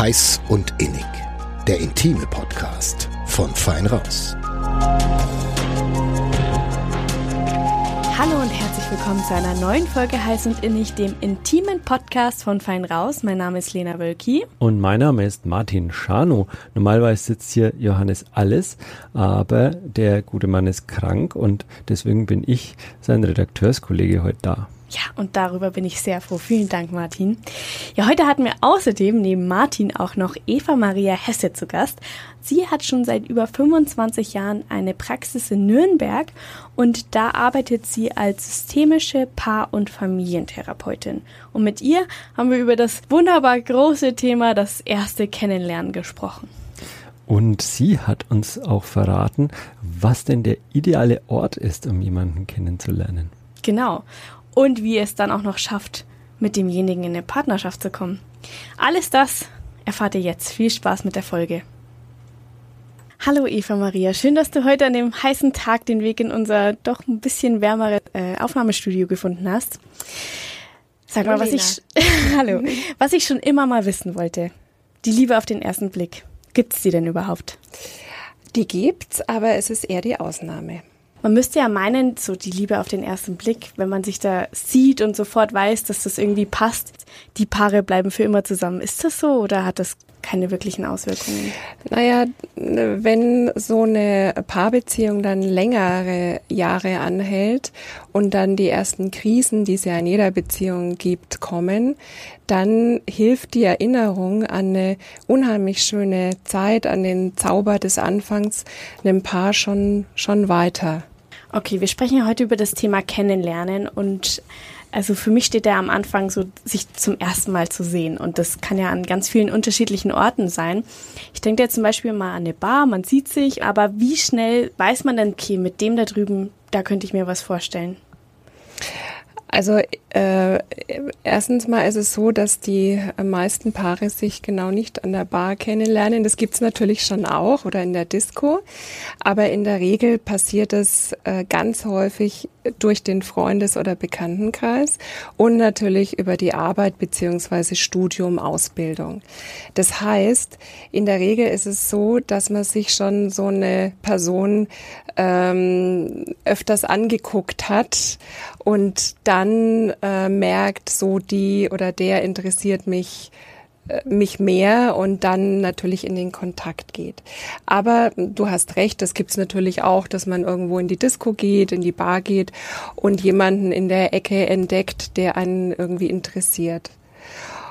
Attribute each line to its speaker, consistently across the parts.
Speaker 1: Heiß und Innig. Der intime Podcast von Fein Raus.
Speaker 2: Hallo und herzlich willkommen zu einer neuen Folge Heiß und Innig, dem intimen Podcast von Fein Raus. Mein Name ist Lena Wölki.
Speaker 3: Und mein Name ist Martin Schano. Normalerweise sitzt hier Johannes Alles, aber der gute Mann ist krank und deswegen bin ich sein Redakteurskollege heute da.
Speaker 2: Ja, und darüber bin ich sehr froh. Vielen Dank, Martin. Ja, heute hatten wir außerdem neben Martin auch noch Eva Maria Hesse zu Gast. Sie hat schon seit über 25 Jahren eine Praxis in Nürnberg und da arbeitet sie als systemische Paar- und Familientherapeutin. Und mit ihr haben wir über das wunderbar große Thema das erste Kennenlernen gesprochen.
Speaker 3: Und sie hat uns auch verraten, was denn der ideale Ort ist, um jemanden kennenzulernen.
Speaker 2: Genau und wie es dann auch noch schafft, mit demjenigen in eine Partnerschaft zu kommen. Alles das erfahrt ihr jetzt. Viel Spaß mit der Folge. Hallo Eva Maria, schön, dass du heute an dem heißen Tag den Weg in unser doch ein bisschen wärmere äh, Aufnahmestudio gefunden hast. Sag Hallo mal, was ich Hallo, was ich schon immer mal wissen wollte. Die Liebe auf den ersten Blick. Gibt's die denn überhaupt?
Speaker 4: Die gibt's, aber es ist eher die Ausnahme.
Speaker 2: Man müsste ja meinen, so die Liebe auf den ersten Blick, wenn man sich da sieht und sofort weiß, dass das irgendwie passt, die Paare bleiben für immer zusammen. Ist das so oder hat das keine wirklichen Auswirkungen?
Speaker 4: Naja, wenn so eine Paarbeziehung dann längere Jahre anhält und dann die ersten Krisen, die es ja in jeder Beziehung gibt, kommen, dann hilft die Erinnerung an eine unheimlich schöne Zeit, an den Zauber des Anfangs einem Paar schon, schon weiter.
Speaker 2: Okay, wir sprechen ja heute über das Thema Kennenlernen und also für mich steht der am Anfang so, sich zum ersten Mal zu sehen. Und das kann ja an ganz vielen unterschiedlichen Orten sein. Ich denke jetzt zum Beispiel mal an eine Bar, man sieht sich, aber wie schnell weiß man denn, okay, mit dem da drüben, da könnte ich mir was vorstellen?
Speaker 4: Also äh, erstens mal ist es so, dass die meisten Paare sich genau nicht an der Bar kennenlernen. Das gibt's natürlich schon auch oder in der Disco. Aber in der Regel passiert es äh, ganz häufig durch den Freundes- oder Bekanntenkreis und natürlich über die Arbeit beziehungsweise Studium, Ausbildung. Das heißt, in der Regel ist es so, dass man sich schon so eine Person ähm, öfters angeguckt hat und dann äh, merkt, so die oder der interessiert mich äh, mich mehr und dann natürlich in den Kontakt geht. Aber du hast recht, das gibt's natürlich auch, dass man irgendwo in die Disco geht, in die Bar geht und jemanden in der Ecke entdeckt, der einen irgendwie interessiert.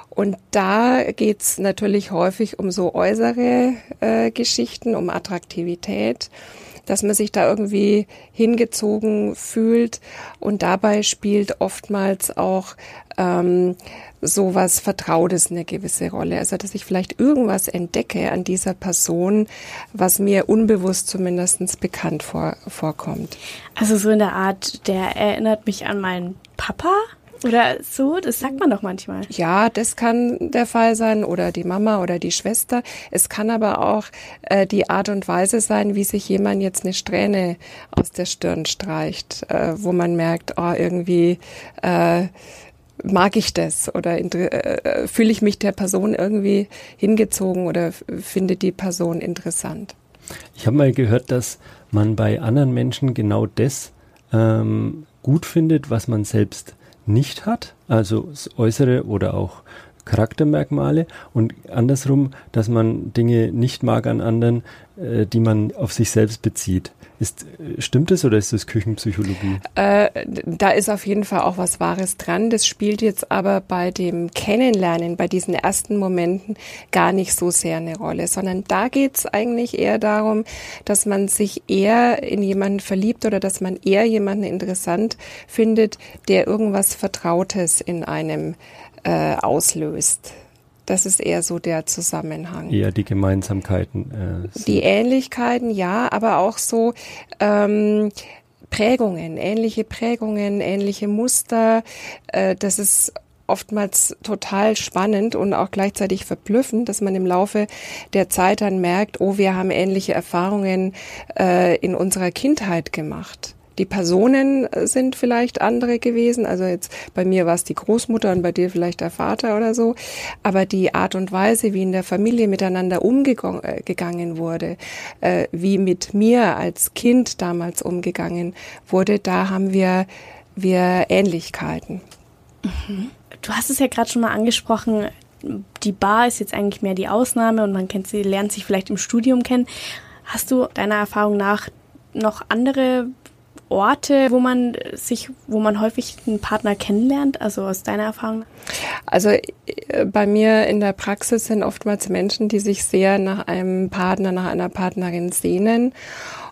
Speaker 4: Und da geht's natürlich häufig um so äußere äh, Geschichten, um Attraktivität dass man sich da irgendwie hingezogen fühlt. Und dabei spielt oftmals auch ähm, so Vertrautes eine gewisse Rolle. Also dass ich vielleicht irgendwas entdecke an dieser Person, was mir unbewusst zumindestens bekannt vor, vorkommt.
Speaker 2: Also so in der Art, der erinnert mich an meinen Papa oder so, das sagt man doch manchmal.
Speaker 4: Ja, das kann der Fall sein oder die Mama oder die Schwester. Es kann aber auch äh, die Art und Weise sein, wie sich jemand jetzt eine Strähne aus der Stirn streicht, äh, wo man merkt, oh, irgendwie äh, mag ich das oder äh, fühle ich mich der Person irgendwie hingezogen oder finde die Person interessant.
Speaker 3: Ich habe mal gehört, dass man bei anderen Menschen genau das ähm, gut findet, was man selbst nicht hat, also das Äußere oder auch Charaktermerkmale und andersrum, dass man Dinge nicht mag an anderen, äh, die man auf sich selbst bezieht. Ist, äh, stimmt das oder ist das Küchenpsychologie?
Speaker 4: Äh, da ist auf jeden Fall auch was Wahres dran. Das spielt jetzt aber bei dem Kennenlernen, bei diesen ersten Momenten gar nicht so sehr eine Rolle, sondern da geht's eigentlich eher darum, dass man sich eher in jemanden verliebt oder dass man eher jemanden interessant findet, der irgendwas Vertrautes in einem äh, auslöst. Das ist eher so der Zusammenhang.
Speaker 3: Eher die Gemeinsamkeiten.
Speaker 4: Äh, die Ähnlichkeiten, ja, aber auch so ähm, Prägungen, ähnliche Prägungen, ähnliche Muster. Äh, das ist oftmals total spannend und auch gleichzeitig verblüffend, dass man im Laufe der Zeit dann merkt, oh, wir haben ähnliche Erfahrungen äh, in unserer Kindheit gemacht Die Personen sind vielleicht andere gewesen. Also jetzt bei mir war es die Großmutter und bei dir vielleicht der Vater oder so. Aber die Art und Weise, wie in der Familie miteinander umgegangen wurde, äh, wie mit mir als Kind damals umgegangen wurde, da haben wir, wir Ähnlichkeiten.
Speaker 2: Mhm. Du hast es ja gerade schon mal angesprochen, die Bar ist jetzt eigentlich mehr die Ausnahme und man kennt sie, lernt sich vielleicht im Studium kennen. Hast du deiner Erfahrung nach noch andere Orte, wo man sich, wo man häufig einen Partner kennenlernt, also aus deiner Erfahrung?
Speaker 4: Also äh, bei mir in der Praxis sind oftmals Menschen, die sich sehr nach einem Partner, nach einer Partnerin sehnen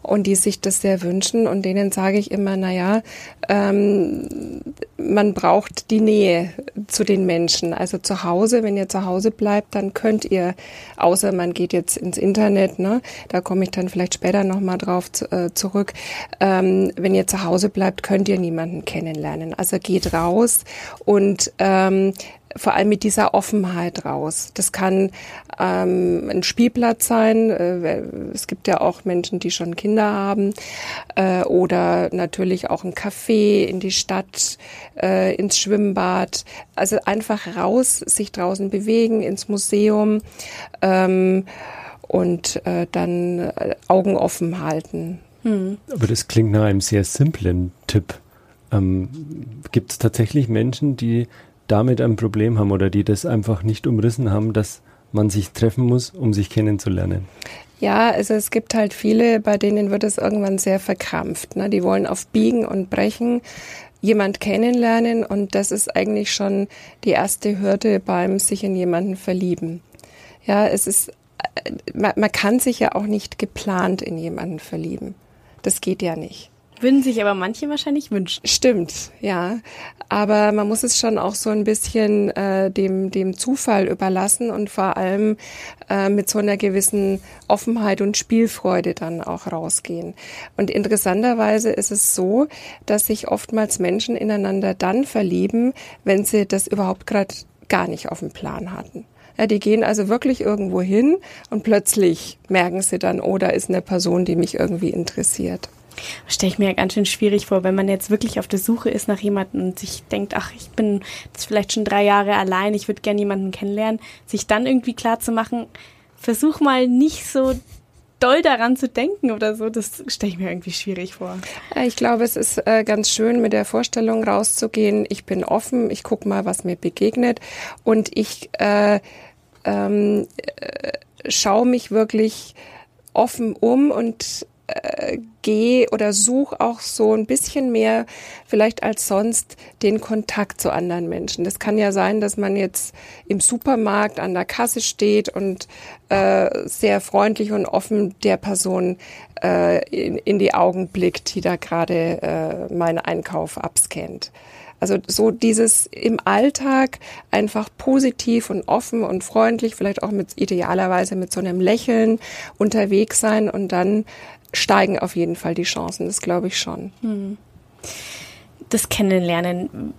Speaker 4: und die sich das sehr wünschen und denen sage ich immer, na ja, ähm, man braucht die Nähe zu den Menschen. Also zu Hause, wenn ihr zu Hause bleibt, dann könnt ihr, außer man geht jetzt ins Internet, ne, da komme ich dann vielleicht später nochmal drauf äh, zurück, ähm, wenn ihr zu Hause bleibt, könnt ihr niemanden kennenlernen. Also geht raus und ähm, vor allem mit dieser Offenheit raus. Das kann ähm, ein Spielplatz sein. Äh, es gibt ja auch Menschen, die schon Kinder haben. Äh, oder natürlich auch ein Café in die Stadt, äh, ins Schwimmbad. Also einfach raus, sich draußen bewegen, ins Museum ähm, und äh, dann äh, Augen offen halten.
Speaker 3: Hm. Aber das klingt nach einem sehr simplen Tipp. Ähm, Gibt es tatsächlich Menschen, die damit ein Problem haben oder die das einfach nicht umrissen haben, dass man sich treffen muss, um sich kennenzulernen?
Speaker 4: Ja, also es gibt halt viele, bei denen wird es irgendwann sehr verkrampft. Ne? Die wollen auf Biegen und Brechen jemand kennenlernen und das ist eigentlich schon die erste Hürde beim sich in jemanden verlieben. Ja, es ist, äh, man, man kann sich ja auch nicht geplant in jemanden verlieben. Das geht ja nicht.
Speaker 2: Würden sich aber manche wahrscheinlich wünschen.
Speaker 4: Stimmt, ja. Aber man muss es schon auch so ein bisschen äh, dem, dem Zufall überlassen und vor allem äh, mit so einer gewissen Offenheit und Spielfreude dann auch rausgehen. Und interessanterweise ist es so, dass sich oftmals Menschen ineinander dann verlieben, wenn sie das überhaupt gerade gar nicht auf dem Plan hatten. Ja, die gehen also wirklich irgendwo hin und plötzlich merken sie dann, oh, da ist eine Person, die mich irgendwie interessiert.
Speaker 2: Stelle ich mir ja ganz schön schwierig vor, wenn man jetzt wirklich auf der Suche ist nach jemandem und sich denkt, ach, ich bin jetzt vielleicht schon drei Jahre allein, ich würde gerne jemanden kennenlernen, sich dann irgendwie klar zu machen, versuch mal nicht so doll daran zu denken oder so, das stelle ich mir irgendwie schwierig vor.
Speaker 4: Ich glaube, es ist äh, ganz schön, mit der Vorstellung rauszugehen, ich bin offen, ich gucke mal, was mir begegnet und ich äh, ähm, äh, schaue mich wirklich offen um und äh, gehe oder suche auch so ein bisschen mehr vielleicht als sonst den Kontakt zu anderen Menschen. Das kann ja sein, dass man jetzt im Supermarkt an der Kasse steht und äh, sehr freundlich und offen der Person äh, in, in die Augen blickt, die da gerade äh, meinen Einkauf abscannt. Also so dieses im Alltag einfach positiv und offen und freundlich, vielleicht auch mit idealerweise mit so einem Lächeln unterwegs sein und dann steigen auf jeden Fall die Chancen, das glaube ich schon. Hm.
Speaker 2: Das Kennenlernen,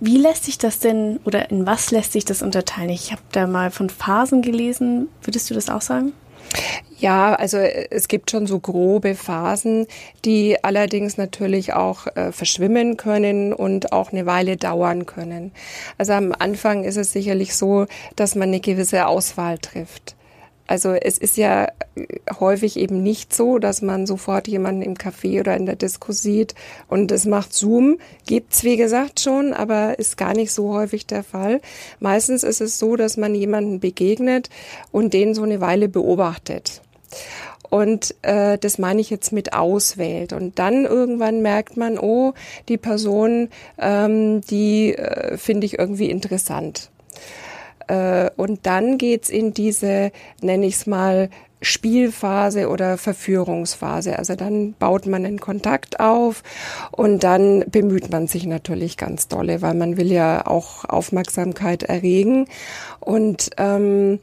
Speaker 2: wie lässt sich das denn oder in was lässt sich das unterteilen? Ich habe da mal von Phasen gelesen. Würdest du das auch sagen?
Speaker 4: Ja, also es gibt schon so grobe Phasen, die allerdings natürlich auch äh, verschwimmen können und auch eine Weile dauern können. Also am Anfang ist es sicherlich so, dass man eine gewisse Auswahl trifft. Also es ist ja häufig eben nicht so, dass man sofort jemanden im Café oder in der Disco sieht und es macht Zoom. Gibt's wie gesagt schon, aber ist gar nicht so häufig der Fall. Meistens ist es so, dass man jemanden begegnet und den so eine Weile beobachtet. Und äh, das meine ich jetzt mit auswählt. Und dann irgendwann merkt man, oh, die Person, ähm, die äh, finde ich irgendwie interessant. Äh, und dann geht's in diese, nenne ich es mal, Spielphase oder Verführungsphase. Also dann baut man einen Kontakt auf und dann bemüht man sich natürlich ganz dolle, weil man will ja auch Aufmerksamkeit erregen. Und ähm,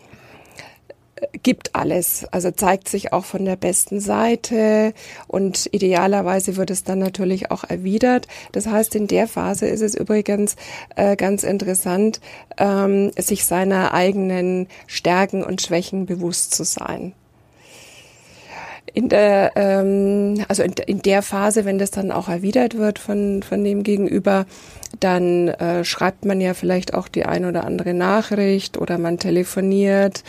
Speaker 4: gibt alles, also zeigt sich auch von der besten Seite und idealerweise wird es dann natürlich auch erwidert. Das heißt, in der Phase ist es übrigens äh, ganz interessant, ähm, sich seiner eigenen Stärken und Schwächen bewusst zu sein. In der, ähm, also in, in, der Phase, wenn das dann auch erwidert wird von, von dem Gegenüber, dann äh, schreibt man ja vielleicht auch die ein oder andere Nachricht oder man telefoniert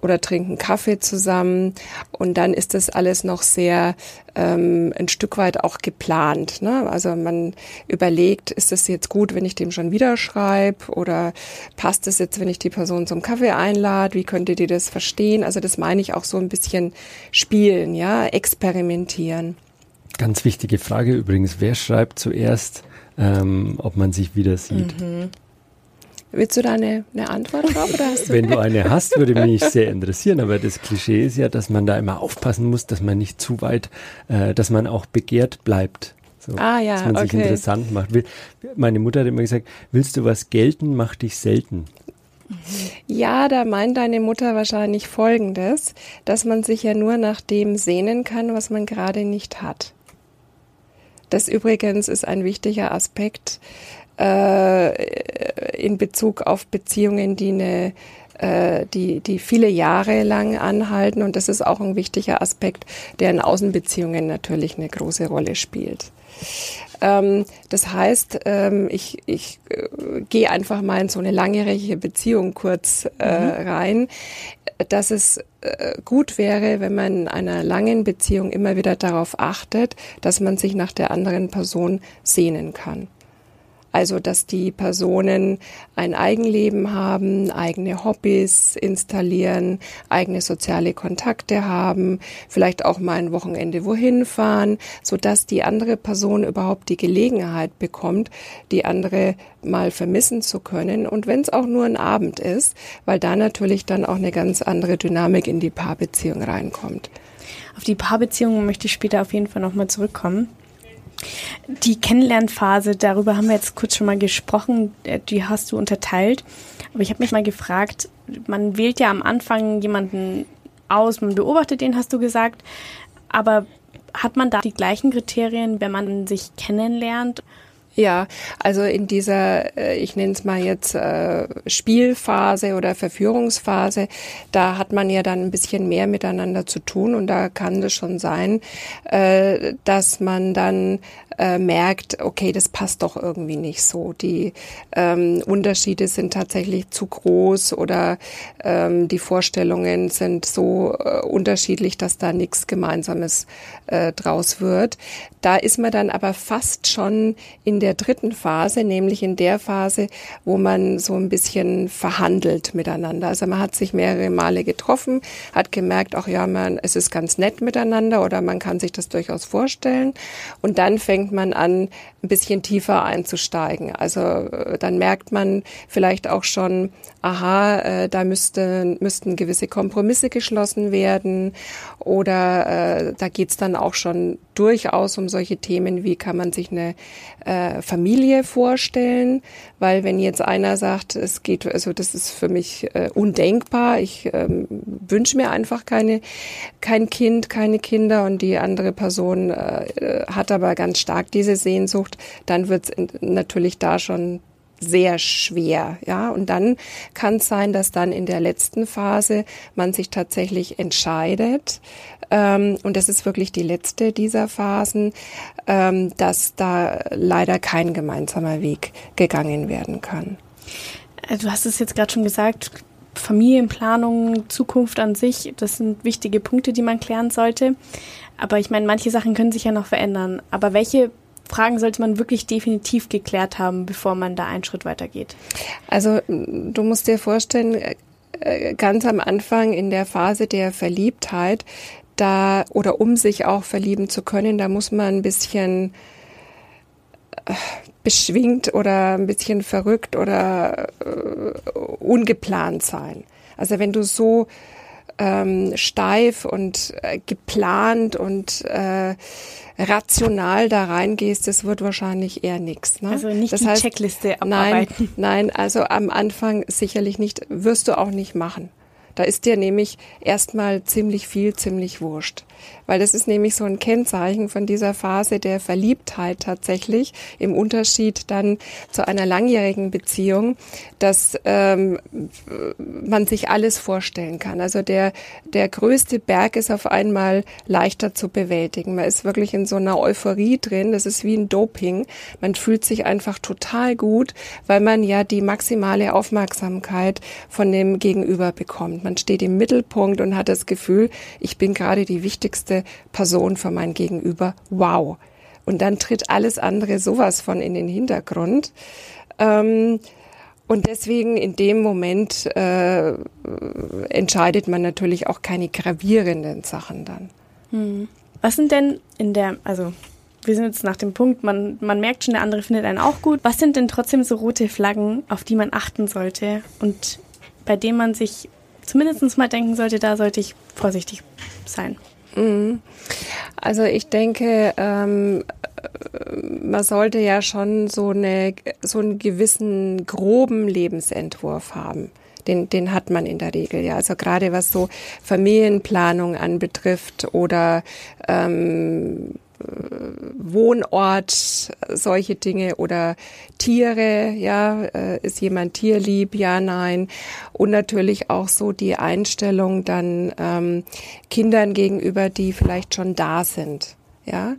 Speaker 4: oder trinkt einen Kaffee zusammen. Und dann ist das alles noch sehr ähm, ein Stück weit auch geplant. Ne? Also man überlegt, ist es jetzt gut, wenn ich dem schon wieder schreibe oder passt es jetzt, wenn ich die Person zum Kaffee einlade? Wie könnte die das verstehen? Also das meine ich auch so ein bisschen spielen, ja, experimentieren.
Speaker 3: Ganz wichtige Frage übrigens, wer schreibt zuerst, ähm, ob man sich wieder sieht? Mhm.
Speaker 4: Willst du da eine, eine Antwort drauf?
Speaker 3: Wenn du eine hast, würde mich sehr interessieren. Aber das Klischee ist ja, dass man da immer aufpassen muss, dass man nicht zu weit, äh, dass man auch begehrt bleibt. So,
Speaker 4: ah ja,
Speaker 3: dass man
Speaker 4: okay.
Speaker 3: sich interessant macht. Meine Mutter hat immer gesagt, willst du was gelten, mach dich selten.
Speaker 4: Ja, da meint deine Mutter wahrscheinlich Folgendes, dass man sich ja nur nach dem sehnen kann, was man gerade nicht hat. Das übrigens ist ein wichtiger Aspekt äh, in Bezug auf Beziehungen, die eine äh, die, die viele Jahre lang anhalten. Und das ist auch ein wichtiger Aspekt, der in Außenbeziehungen natürlich eine große Rolle spielt. Ähm, das heißt, ähm, ich, ich äh, gehe einfach mal in so eine langjährige Beziehung kurz äh, mhm. rein, dass es äh, gut wäre, wenn man in einer langen Beziehung immer wieder darauf achtet, dass man sich nach der anderen Person sehnen kann. Also, dass die Personen ein Eigenleben haben, eigene Hobbys installieren, eigene soziale Kontakte haben, vielleicht auch mal ein Wochenende wohin fahren, so dass die andere Person überhaupt die Gelegenheit bekommt, die andere mal vermissen zu können. Und wenn es auch nur ein Abend ist, weil da natürlich dann auch eine ganz andere Dynamik in die Paarbeziehung reinkommt.
Speaker 2: Auf die Paarbeziehung möchte ich später auf jeden Fall nochmal zurückkommen. Die Kennenlernphase, darüber haben wir jetzt kurz schon mal gesprochen, äh, die hast du unterteilt. Aber ich habe mich mal gefragt, man wählt ja am Anfang jemanden aus, man beobachtet den, hast du gesagt. Aber hat man da die gleichen Kriterien, wenn man sich kennenlernt?
Speaker 4: Ja, also in dieser, äh, ich nenne es mal jetzt äh, Spielphase oder Verführungsphase, da hat man ja dann ein bisschen mehr miteinander zu tun und da kann es schon sein, äh, dass man dann merkt, okay, das passt doch irgendwie nicht so. Die ähm, Unterschiede sind tatsächlich zu groß oder ähm, die Vorstellungen sind so äh, unterschiedlich, dass da nichts Gemeinsames äh, draus wird. Da ist man dann aber fast schon in der dritten Phase, nämlich in der Phase, wo man so ein bisschen verhandelt miteinander. Also man hat sich mehrere Male getroffen, hat gemerkt, auch ja, man, es ist ganz nett miteinander oder man kann sich das durchaus vorstellen. Und dann fängt man an, ein bisschen tiefer einzusteigen. Also äh, dann merkt man vielleicht auch schon, aha, äh, da müsste, müssten gewisse Kompromisse geschlossen werden oder äh, da geht's dann auch schon durchaus um solche Themen, wie kann man sich eine äh, Familie vorstellen, weil wenn jetzt einer sagt, es geht, also das ist für mich äh, undenkbar, ich ähm, wünsche mir einfach keine, kein Kind, keine Kinder und die andere Person äh, hat aber ganz stark diese Sehnsucht, dann wird es natürlich da schon sehr schwer, ja. Und dann kann es sein, dass dann in der letzten Phase man sich tatsächlich entscheidet, ähm, und das ist wirklich die letzte dieser Phasen, ähm, dass da leider kein gemeinsamer Weg gegangen werden kann.
Speaker 2: Äh, du hast es jetzt gerade schon gesagt, Familienplanung, Zukunft an sich, das sind wichtige Punkte, die man klären sollte. Aber ich meine, manche Sachen können sich ja noch verändern. Aber welche Fragen sollte man wirklich definitiv geklärt haben, bevor man da einen Schritt weitergeht?
Speaker 4: Also du musst dir vorstellen, äh, ganz am Anfang in der Phase der Verliebtheit da oder um sich auch verlieben zu können, da muss man ein bisschen äh, beschwingt oder ein bisschen verrückt oder äh, ungeplant sein. Also wenn du so ähm, steif und äh, geplant und äh, rational da reingehst, das wird wahrscheinlich eher nichts.
Speaker 2: Ne? Also nicht
Speaker 4: das
Speaker 2: die
Speaker 4: heißt,
Speaker 2: Checkliste
Speaker 4: abarbeiten. Nein, nein, also am Anfang sicherlich nicht, wirst du auch nicht machen. Da ist dir nämlich erstmal ziemlich viel, ziemlich wurscht. Weil das ist nämlich so ein Kennzeichen von dieser Phase der Verliebtheit tatsächlich, im Unterschied dann zu einer langjährigen Beziehung, dass ähm, man sich alles vorstellen kann. Also der, der größte Berg ist auf einmal leichter zu bewältigen. Man ist wirklich in so einer Euphorie drin. Das ist wie ein Doping. Man fühlt sich einfach total gut, weil man ja die maximale Aufmerksamkeit von dem Gegenüber bekommt. Man steht im Mittelpunkt und hat das Gefühl, ich bin gerade die wichtigste Person für mein Gegenüber. Wow. Und dann tritt alles andere sowas von in den Hintergrund. Ähm, und deswegen in dem Moment äh, entscheidet man natürlich auch keine gravierenden Sachen dann.
Speaker 2: Hm. Was sind denn in der, also wir sind jetzt nach dem Punkt, man, man merkt schon, der andere findet einen auch gut. Was sind denn trotzdem so rote Flaggen, auf die man achten sollte und bei denen man sich zumindest mal denken sollte, da sollte ich vorsichtig sein?
Speaker 4: Mhm. Also ich denke, ähm, man sollte ja schon so, eine, so einen gewissen groben Lebensentwurf haben. Den, den hat man in der Regel ja. Also gerade was so Familienplanung anbetrifft oder ähm, Wohnort, solche Dinge oder Tiere, ja, äh, ist jemand tierlieb, ja, nein. Und natürlich auch so die Einstellung dann ähm, Kindern gegenüber, die vielleicht schon da sind, ja.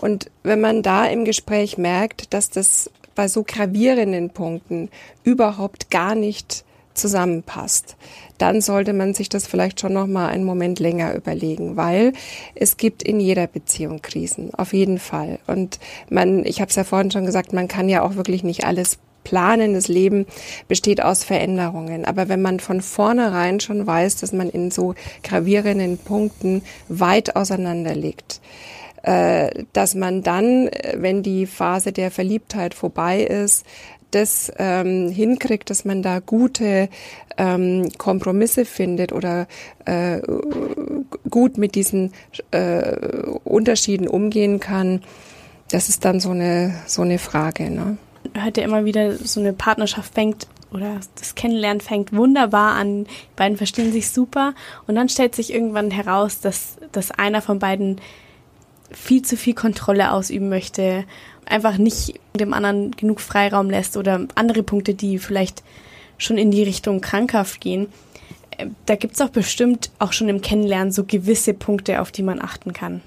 Speaker 4: Und wenn man da im Gespräch merkt, dass das bei so gravierenden Punkten überhaupt gar nicht zusammenpasst, dann sollte man sich das vielleicht schon noch mal einen Moment länger überlegen, weil es gibt in jeder Beziehung Krisen, auf jeden Fall. Und man, ich habe es ja vorhin schon gesagt, man kann ja auch wirklich nicht alles planen. Das Leben besteht aus Veränderungen. Aber wenn man von vornherein schon weiß, dass man in so gravierenden Punkten weit auseinander liegt, äh, dass man dann, wenn die Phase der Verliebtheit vorbei ist, das ähm, hinkriegt, dass man da gute ähm, Kompromisse findet oder äh, gut mit diesen äh, Unterschieden umgehen kann, das ist dann so eine so eine Frage. Ne?
Speaker 2: Hört ja immer wieder, so eine Partnerschaft fängt oder das Kennenlernen fängt wunderbar an, die beiden verstehen sich super und dann stellt sich irgendwann heraus, dass, dass einer von beiden viel zu viel Kontrolle ausüben möchte einfach nicht dem anderen genug Freiraum lässt oder andere Punkte, die vielleicht schon in die Richtung krankhaft gehen. Äh, da gibt es auch bestimmt auch schon im Kennenlernen so gewisse Punkte, auf die man achten kann.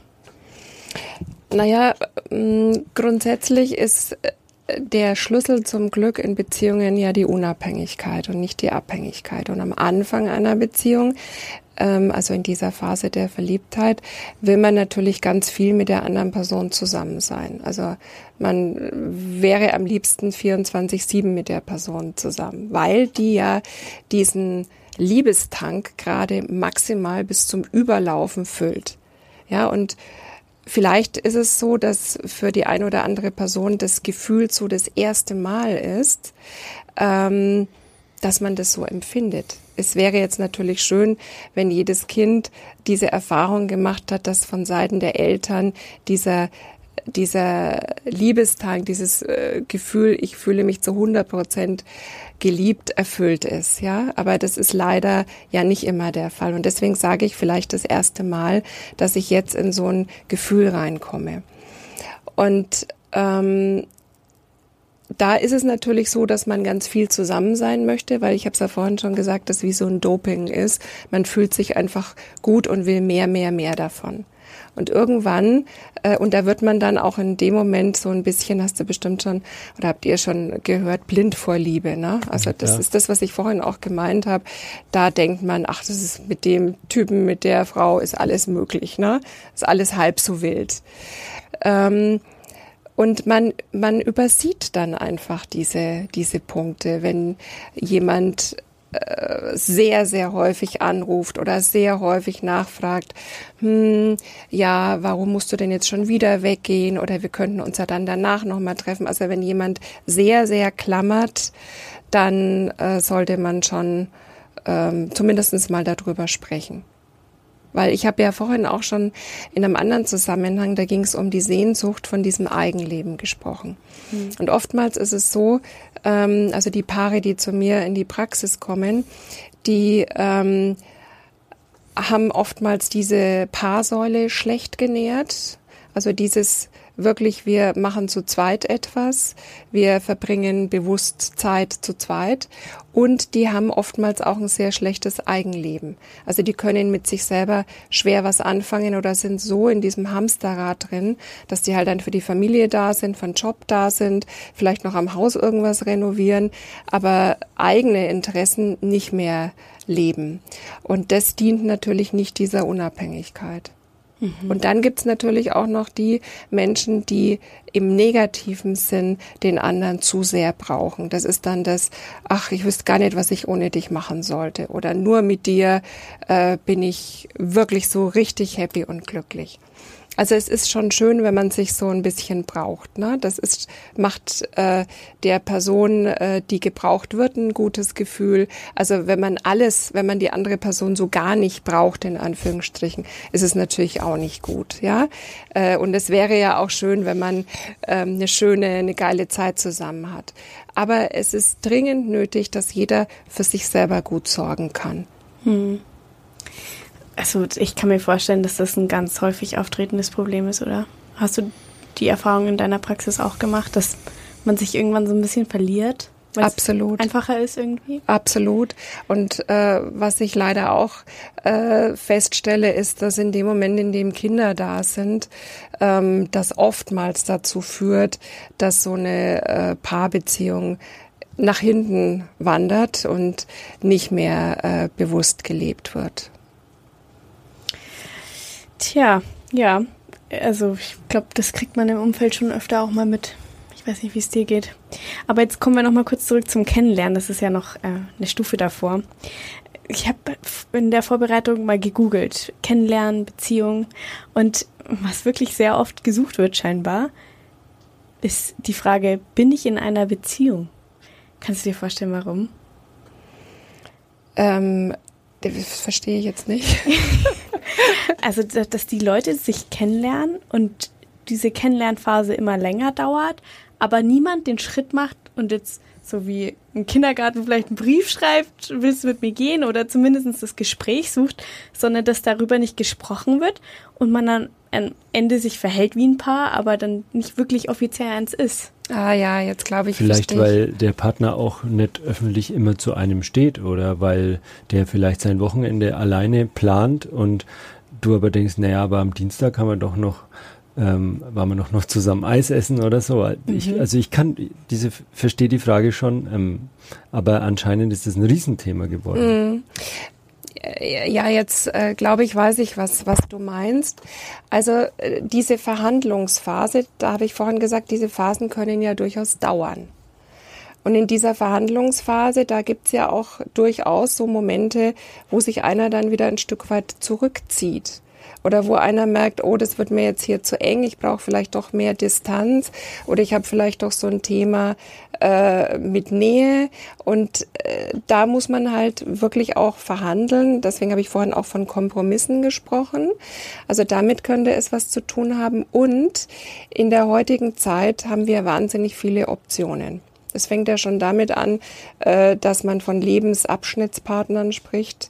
Speaker 4: Naja, mm, grundsätzlich ist äh, der Schlüssel zum Glück in Beziehungen ja die Unabhängigkeit und nicht die Abhängigkeit. Und am Anfang einer Beziehung ähm, also in dieser Phase der Verliebtheit, will man natürlich ganz viel mit der anderen Person zusammen sein. Also man wäre am liebsten 24-7 mit der Person zusammen, weil die ja diesen Liebestank gerade maximal bis zum Überlaufen füllt. Ja, und Vielleicht ist es so, dass für die eine oder andere Person das Gefühl so das erste Mal ist, ähm, dass man das so empfindet es wäre jetzt natürlich schön, wenn jedes Kind diese Erfahrung gemacht hat, dass von Seiten der Eltern dieser dieser Liebestank, dieses äh, Gefühl, ich fühle mich zu 100 Prozent geliebt, erfüllt ist, ja. Aber das ist leider ja nicht immer der Fall. Und deswegen sage ich vielleicht das erste Mal, dass ich jetzt in so ein Gefühl reinkomme. Und ähm, da ist es natürlich so, dass man ganz viel zusammen sein möchte, weil ich habe es ja vorhin schon gesagt, dass wie so ein Doping ist. Man fühlt sich einfach gut und will mehr, mehr, mehr davon. Und irgendwann, äh, und da wird man dann auch in dem Moment so ein bisschen, hast du bestimmt schon, oder habt ihr schon gehört, blind vor Liebe. Ne? Also das ja. ist das, was ich vorhin auch gemeint habe. Da denkt man, ach, das ist mit dem Typen, mit der Frau ist alles möglich. Ne? Ist alles halb so wild. Ähm, und man, man übersieht dann einfach diese, diese Punkte, wenn jemand äh, sehr, sehr häufig anruft oder sehr häufig nachfragt, hm, ja, warum musst du denn jetzt schon wieder weggehen oder wir könnten uns ja dann danach nochmal treffen. Also wenn jemand sehr, sehr klammert, dann äh, sollte man schon ähm, zumindest mal darüber sprechen. Weil ich habe ja vorhin auch schon in einem anderen Zusammenhang, da ging es um die Sehnsucht von diesem Eigenleben gesprochen. Mhm. Und oftmals ist es so, ähm, also die Paare, die zu mir in die Praxis kommen, die ähm, haben oftmals diese Paarsäule schlecht genährt. Also dieses wirklich, wir machen zu zweit etwas, wir verbringen bewusst Zeit zu zweit und die haben oftmals auch ein sehr schlechtes Eigenleben. Also die können mit sich selber schwer was anfangen oder sind so in diesem Hamsterrad drin, dass die halt dann für die Familie da sind, für den Job da sind, vielleicht noch am Haus irgendwas renovieren, aber eigene Interessen nicht mehr leben. Und das dient natürlich nicht dieser Unabhängigkeit. Mhm. Und dann gibt's natürlich auch noch die Menschen, die im negativen Sinn den anderen zu sehr brauchen. Das ist dann das, ach, ich wüsste gar nicht, was ich ohne dich machen sollte. Oder nur mit dir äh, bin ich wirklich so richtig happy und glücklich. Also es ist schon schön, wenn man sich so ein bisschen braucht. Ne? Das ist, macht äh, der Person, äh, die gebraucht wird, ein gutes Gefühl. Also wenn man alles, wenn man die andere Person so gar nicht braucht, in Anführungsstrichen, ist es natürlich auch nicht gut. Ja, äh, und es wäre ja auch schön, wenn man ähm, eine schöne, eine geile Zeit zusammen hat. Aber es ist dringend nötig, dass jeder für sich selber gut sorgen kann. Hm.
Speaker 2: Also ich kann mir vorstellen, dass das ein ganz häufig auftretendes Problem ist, oder? Hast du die Erfahrung in deiner Praxis auch gemacht, dass man sich irgendwann so ein bisschen verliert?
Speaker 4: Absolut.
Speaker 2: Einfacher ist irgendwie?
Speaker 4: Absolut. Und äh, was ich leider auch äh, feststelle, ist, dass in dem Moment, in dem Kinder da sind, ähm, das oftmals dazu führt, dass so eine äh, Paarbeziehung nach hinten wandert und nicht mehr äh, bewusst gelebt wird.
Speaker 2: Tja, ja. Also ich glaube, das kriegt man im Umfeld schon öfter auch mal mit. Ich weiß nicht, wie es dir geht. Aber jetzt kommen wir noch mal kurz zurück zum Kennenlernen. Das ist ja noch äh, eine Stufe davor. Ich habe in der Vorbereitung mal gegoogelt. Kennenlernen, Beziehung. Und was wirklich sehr oft gesucht wird scheinbar, ist die Frage, bin ich in einer Beziehung? Kannst du dir vorstellen, warum?
Speaker 4: Ähm, das verstehe ich jetzt nicht.
Speaker 2: also, dass die Leute sich kennenlernen und diese Kennenlernphase immer länger dauert, aber niemand den Schritt macht und jetzt so wie im Kindergarten vielleicht einen Brief schreibt, willst du mit mir gehen oder zumindest das Gespräch sucht, sondern dass darüber nicht gesprochen wird und man dann am Ende sich verhält wie ein Paar, aber dann nicht wirklich offiziell eins ist.
Speaker 4: Ah ja, jetzt glaube ich.
Speaker 3: Vielleicht, weil der Partner auch nicht öffentlich immer zu einem steht oder weil der vielleicht sein Wochenende alleine plant und du aber denkst, naja, aber am Dienstag haben wir doch noch, ähm, waren wir noch, noch zusammen Eis essen oder so. Mhm. Ich, also ich kann diese, verstehe die Frage schon, ähm, aber anscheinend ist das ein Riesenthema geworden. Mhm.
Speaker 4: Äh, ja, jetzt äh, glaube ich, weiß ich, was, was du meinst. Also äh, diese Verhandlungsphase, da habe ich vorhin gesagt, diese Phasen können ja durchaus dauern. Und in dieser Verhandlungsphase, da gibt's ja auch durchaus so Momente, wo sich einer dann wieder ein Stück weit zurückzieht oder wo einer merkt, oh, das wird mir jetzt hier zu eng, ich brauche vielleicht doch mehr Distanz oder ich habe vielleicht doch so ein Thema äh, mit Nähe und äh, da muss man halt wirklich auch verhandeln. Deswegen habe ich vorhin auch von Kompromissen gesprochen. Also damit könnte es was zu tun haben und in der heutigen Zeit haben wir wahnsinnig viele Optionen. Es fängt ja schon damit an, äh, dass man von Lebensabschnittspartnern spricht.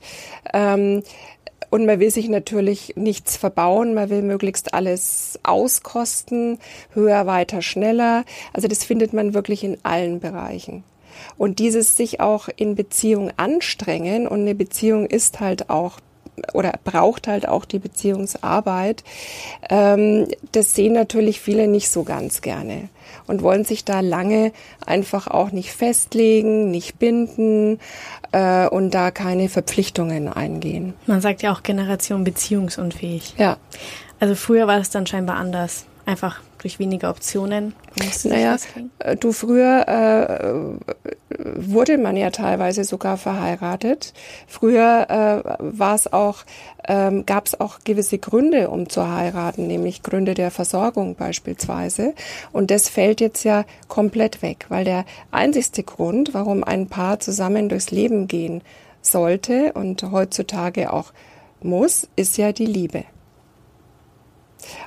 Speaker 4: Und man will sich natürlich nichts verbauen, man will möglichst alles auskosten, höher, weiter, schneller. Also das findet man wirklich in allen Bereichen. Und dieses sich auch in Beziehung anstrengen und eine Beziehung ist halt auch oder braucht halt auch die Beziehungsarbeit. Ähm, das sehen natürlich viele nicht so ganz gerne und wollen sich da lange einfach auch nicht festlegen, nicht binden äh, und da keine Verpflichtungen eingehen.
Speaker 2: Man sagt ja auch Generation beziehungsunfähig.
Speaker 4: Ja.
Speaker 2: Also früher war es dann scheinbar anders. Einfach durch weniger Optionen.
Speaker 4: Naja, äh, du früher äh, wurde man ja teilweise sogar verheiratet. Früher äh, war es auch, ähm, gab es auch gewisse Gründe, um zu heiraten, nämlich Gründe der Versorgung beispielsweise. Und das fällt jetzt ja komplett weg, weil der einzigste Grund, warum ein Paar zusammen durchs Leben gehen sollte und heutzutage auch muss, ist ja die Liebe.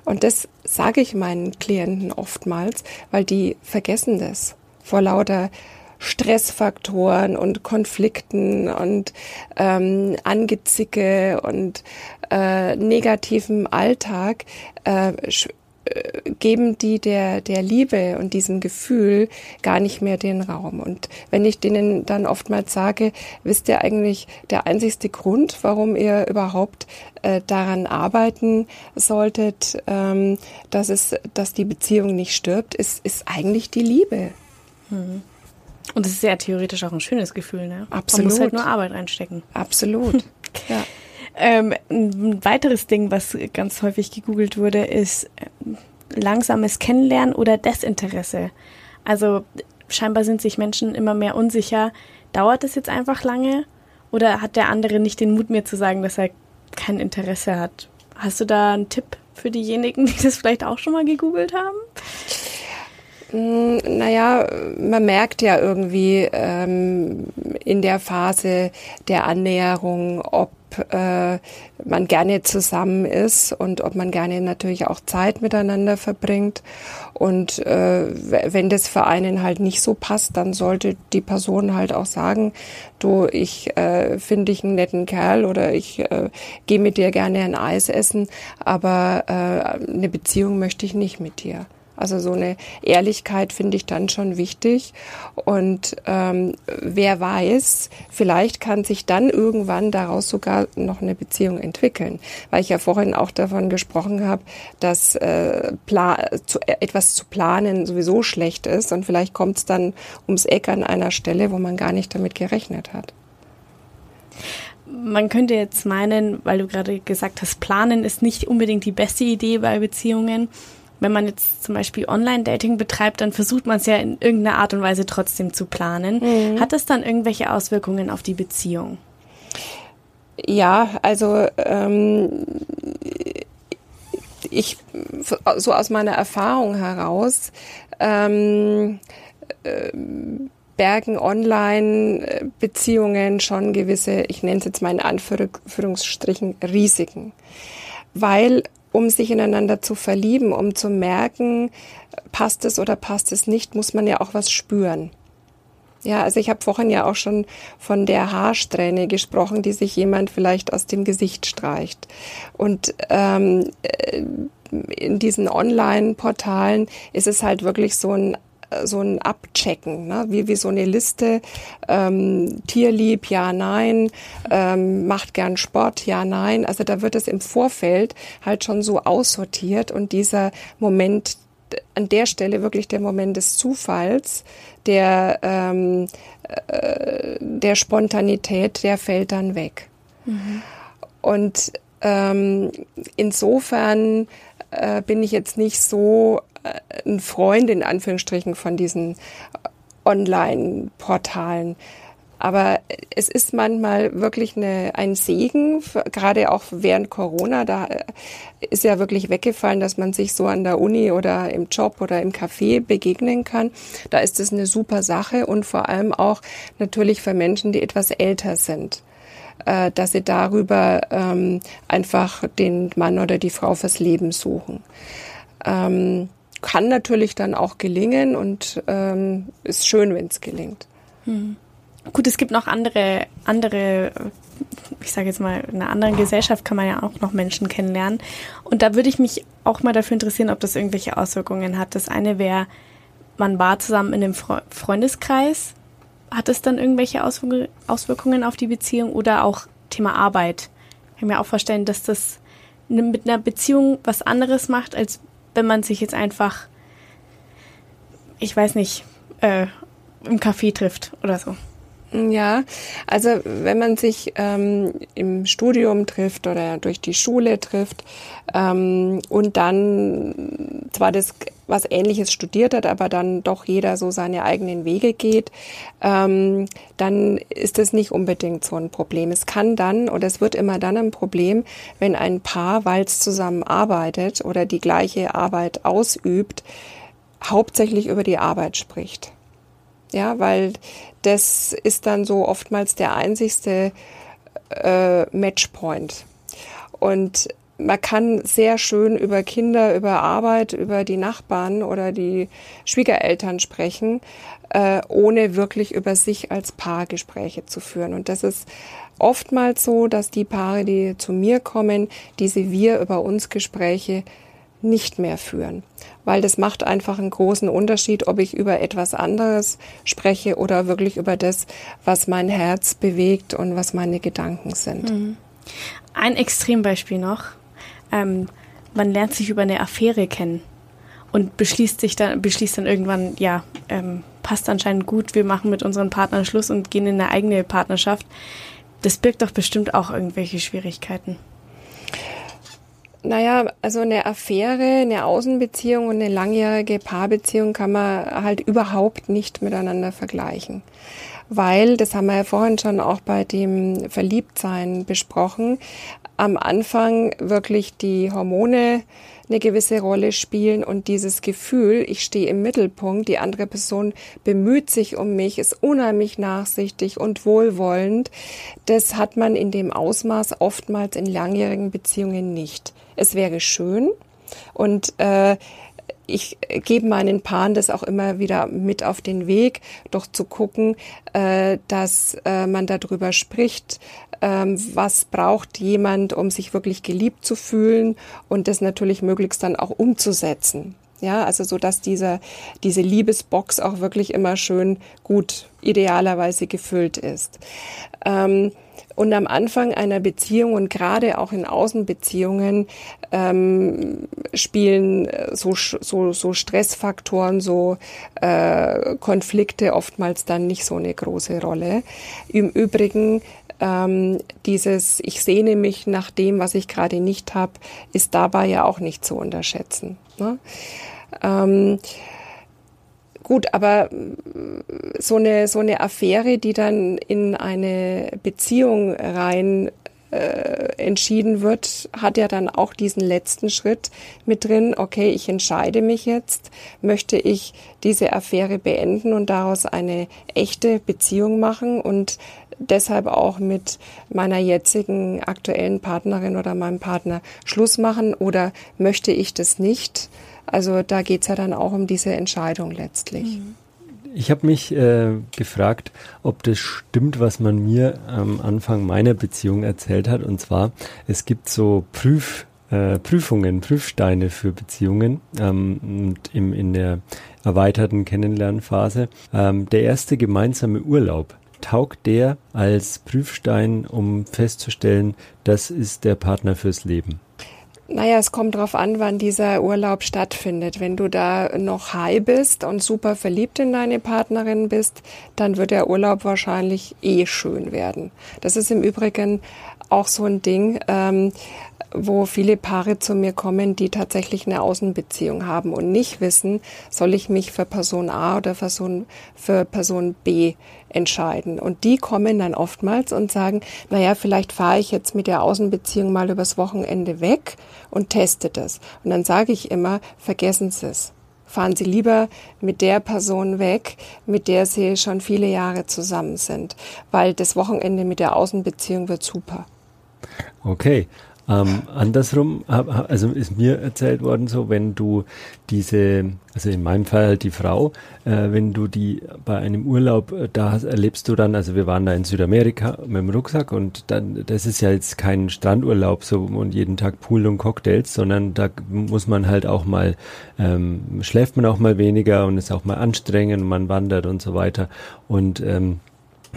Speaker 4: Und das sage ich meinen Klienten oftmals, weil die vergessen das vor lauter Stressfaktoren und Konflikten und ähm, Angezicke und äh, negativem Alltag äh, geben die der, der Liebe und diesem Gefühl gar nicht mehr den Raum. Und wenn ich denen dann oftmals sage, wisst ihr eigentlich, der einzigste Grund, warum ihr überhaupt äh, daran arbeiten solltet, ähm, dass es, dass die Beziehung nicht stirbt, ist, ist eigentlich die Liebe.
Speaker 2: Mhm. Und es ist ja theoretisch auch ein schönes Gefühl, ne?
Speaker 4: Absolut.
Speaker 2: Man muss halt nur Arbeit reinstecken.
Speaker 4: Absolut.
Speaker 2: ja. Ähm, ein weiteres Ding, was ganz häufig gegoogelt wurde, ist äh, langsames Kennenlernen oder Desinteresse. Also scheinbar sind sich Menschen immer mehr unsicher. Dauert es jetzt einfach lange oder hat der andere nicht den Mut, mir zu sagen, dass er kein Interesse hat? Hast du da einen Tipp für diejenigen, die das vielleicht auch schon mal gegoogelt haben?
Speaker 4: Hm, naja, man merkt ja irgendwie ähm, in der Phase der Annäherung, ob äh, man gerne zusammen ist und ob man gerne natürlich auch Zeit miteinander verbringt. Und äh, wenn das für einen halt nicht so passt, dann sollte die Person halt auch sagen, du, ich äh, finde dich einen netten Kerl oder ich äh, gehe mit dir gerne ein Eis essen, aber äh, eine Beziehung möchte ich nicht mit dir. Also so eine Ehrlichkeit finde ich dann schon wichtig. Und ähm, wer weiß, vielleicht kann sich dann irgendwann daraus sogar noch eine Beziehung entwickeln. Weil ich ja vorhin auch davon gesprochen habe, dass äh, zu, äh, etwas zu planen sowieso schlecht ist. Und vielleicht kommt es dann ums Eck an einer Stelle, wo man gar nicht damit gerechnet hat.
Speaker 2: Man könnte jetzt meinen, weil du gerade gesagt hast, planen ist nicht unbedingt die beste Idee bei Beziehungen wenn man jetzt zum Beispiel Online-Dating betreibt, dann versucht man es ja in irgendeiner Art und Weise trotzdem zu planen. Mhm. Hat das dann irgendwelche Auswirkungen auf die Beziehung?
Speaker 4: Ja, also ähm, ich so aus meiner Erfahrung heraus ähm, äh, bergen Online-Beziehungen schon gewisse, ich nenne es jetzt mal in Anführungsstrichen, Risiken. Weil um sich ineinander zu verlieben, um zu merken, passt es oder passt es nicht, muss man ja auch was spüren. Ja, also ich habe vorhin ja auch schon von der Haarsträhne gesprochen, die sich jemand vielleicht aus dem Gesicht streicht. Und ähm, äh, in diesen Online-Portalen ist es halt wirklich so ein so ein Abchecken, ne? wie, wie so eine Liste, ähm, tierlieb, ja, nein, ähm, macht gern Sport, ja, nein. Also da wird es im Vorfeld halt schon so aussortiert und dieser Moment, an der Stelle wirklich der Moment des Zufalls, der, ähm, äh, der Spontanität, der fällt dann weg. Mhm. Und ähm, insofern äh, bin ich jetzt nicht so ein Freund in Anführungsstrichen von diesen Online-Portalen. Aber es ist manchmal wirklich eine, ein Segen, gerade auch während Corona. Da ist ja wirklich weggefallen, dass man sich so an der Uni oder im Job oder im Café begegnen kann. Da ist es eine super Sache und vor allem auch natürlich für Menschen, die etwas älter sind äh, dass sie darüber ähm, einfach den Mann oder die Frau fürs Leben suchen. Kann natürlich dann auch gelingen und ähm, ist schön, wenn es gelingt.
Speaker 2: Hm. Gut, es gibt noch andere, andere, ich sage jetzt mal, in einer anderen Gesellschaft kann man ja auch noch Menschen kennenlernen. Und da würde ich mich auch mal dafür interessieren, ob das irgendwelche Auswirkungen hat. Das eine wäre, man war zusammen in einem Freundeskreis. Hat es dann irgendwelche Auswirkungen auf die Beziehung oder auch Thema Arbeit? Ich kann mir auch vorstellen, dass das mit einer Beziehung was anderes macht, als wenn man sich jetzt einfach, ich weiß nicht, äh, im Café trifft oder so.
Speaker 4: Ja, also wenn man sich ähm, im Studium trifft oder durch die Schule trifft ähm, und dann zwar das was Ähnliches studiert hat, aber dann doch jeder so seine eigenen Wege geht, ähm, dann ist es nicht unbedingt so ein Problem. Es kann dann oder es wird immer dann ein Problem, wenn ein Paar, weil es zusammen arbeitet oder die gleiche Arbeit ausübt, hauptsächlich über die Arbeit spricht. Ja, weil das ist dann so oftmals der einzigste äh, Matchpoint. Und man kann sehr schön über Kinder, über Arbeit, über die Nachbarn oder die Schwiegereltern sprechen, äh, ohne wirklich über sich als Paar Gespräche zu führen. Und das ist oftmals so, dass die Paare, die zu mir kommen, diese wir über uns Gespräche nicht mehr führen. Weil das macht einfach einen großen Unterschied, ob ich über etwas anderes spreche oder wirklich über das, was mein Herz bewegt und was meine Gedanken sind. Mhm.
Speaker 2: Ein Extrembeispiel noch. Ähm, man lernt sich über eine Affäre kennen und beschließt sich dann, beschließt dann irgendwann, ja, ähm, passt anscheinend gut, wir machen mit unseren Partnern Schluss und gehen in eine eigene Partnerschaft. Das birgt doch bestimmt auch irgendwelche Schwierigkeiten.
Speaker 4: Naja, also eine Affäre, eine Außenbeziehung und eine langjährige Paarbeziehung kann man halt überhaupt nicht miteinander vergleichen. Weil, das haben wir ja vorhin schon auch bei dem Verliebtsein besprochen, am Anfang wirklich die Hormone eine gewisse Rolle spielen und dieses Gefühl, ich stehe im Mittelpunkt, die andere Person bemüht sich um mich, ist unheimlich nachsichtig und wohlwollend, das hat man in dem Ausmaß oftmals in langjährigen Beziehungen nicht. Es wäre schön und äh, ich gebe meinen Paaren das auch immer wieder mit auf den Weg, doch zu gucken, äh, dass äh, man darüber spricht, ähm, was braucht jemand, um sich wirklich geliebt zu fühlen und das natürlich möglichst dann auch umzusetzen. Ja, also so, dass diese, diese Liebesbox auch wirklich immer schön gut idealerweise gefüllt ist. Ähm, und am Anfang einer Beziehung und gerade auch in Außenbeziehungen ähm, spielen so, so, so Stressfaktoren, so äh, Konflikte oftmals dann nicht so eine große Rolle. Im Übrigen ähm, dieses Ich sehne mich nach dem, was ich gerade nicht habe, ist dabei ja auch nicht zu unterschätzen. Ne? Ähm, gut, aber so eine, so eine Affäre, die dann in eine Beziehung rein äh, entschieden wird, hat ja dann auch diesen letzten Schritt mit drin, okay, ich entscheide mich jetzt, möchte ich diese Affäre beenden und daraus eine echte Beziehung machen und deshalb auch mit meiner jetzigen aktuellen Partnerin oder meinem Partner Schluss machen? Oder möchte ich das nicht? Also da geht's ja dann auch um diese Entscheidung letztlich. Mhm.
Speaker 3: Ich habe mich äh, gefragt, ob das stimmt, was man mir am Anfang meiner Beziehung erzählt hat. Und zwar, es gibt so Prüf, äh, Prüfungen, Prüfsteine für Beziehungen ähm, und im, in der erweiterten Kennenlernphase. Ähm, der erste gemeinsame Urlaub, taugt der als Prüfstein, um festzustellen, das ist der Partner fürs Leben?
Speaker 4: Naja, es kommt drauf an, wann dieser Urlaub stattfindet. Wenn du da noch high bist und super verliebt in deine Partnerin bist, dann wird der Urlaub wahrscheinlich eh schön werden. Das ist im Übrigen auch so ein Ding, ähm, wo viele Paare zu mir kommen, die tatsächlich eine Außenbeziehung haben und nicht wissen, soll ich mich für Person A oder für Person B entscheiden. Und die kommen dann oftmals und sagen, naja, vielleicht fahre ich jetzt mit der Außenbeziehung mal übers Wochenende weg und teste das. Und dann sage ich immer, vergessen Sie es. Fahren Sie lieber mit der Person weg, mit der Sie schon viele Jahre zusammen sind, weil das Wochenende mit der Außenbeziehung wird super.
Speaker 3: Okay, ähm, andersrum, also ist mir erzählt worden, so wenn du diese, also in meinem Fall halt die Frau, äh, wenn du die bei einem Urlaub äh, da hast, erlebst du dann, also wir waren da in Südamerika mit dem Rucksack und dann, das ist ja jetzt kein Strandurlaub so und jeden Tag Pool und Cocktails, sondern da muss man halt auch mal, ähm, schläft man auch mal weniger und ist auch mal anstrengend und man wandert und so weiter. Und ähm,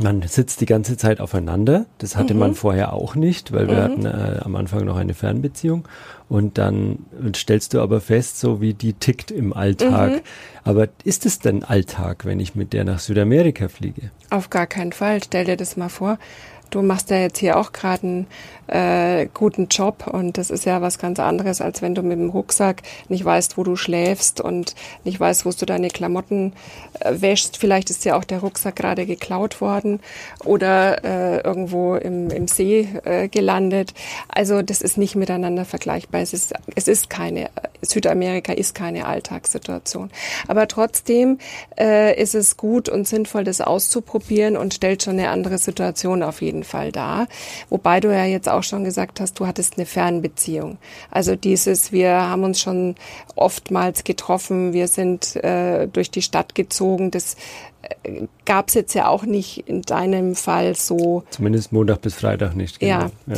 Speaker 3: man sitzt die ganze Zeit aufeinander. Das hatte mhm. man vorher auch nicht, weil wir mhm. hatten äh, am Anfang noch eine Fernbeziehung. Und dann stellst du aber fest, so wie die tickt im Alltag. Mhm. Aber ist es denn Alltag, wenn ich mit der nach Südamerika fliege?
Speaker 4: Auf gar keinen Fall. Stell dir das mal vor du machst ja jetzt hier auch gerade einen äh, guten Job und das ist ja was ganz anderes, als wenn du mit dem Rucksack nicht weißt, wo du schläfst und nicht weißt, wo du deine Klamotten äh, wäschst. Vielleicht ist ja auch der Rucksack gerade geklaut worden oder äh, irgendwo im, im See äh, gelandet. Also das ist nicht miteinander vergleichbar. Es ist, es ist keine Südamerika ist keine Alltagssituation. Aber trotzdem äh, ist es gut und sinnvoll, das auszuprobieren und stellt schon eine andere Situation auf jeden Fall dar. Wobei du ja jetzt auch schon gesagt hast, du hattest eine Fernbeziehung. Also dieses, wir haben uns schon oftmals getroffen, wir sind äh, durch die Stadt gezogen. Das äh, gab es jetzt ja auch nicht in deinem Fall so.
Speaker 3: Zumindest Montag bis Freitag nicht.
Speaker 4: Genau. Ja.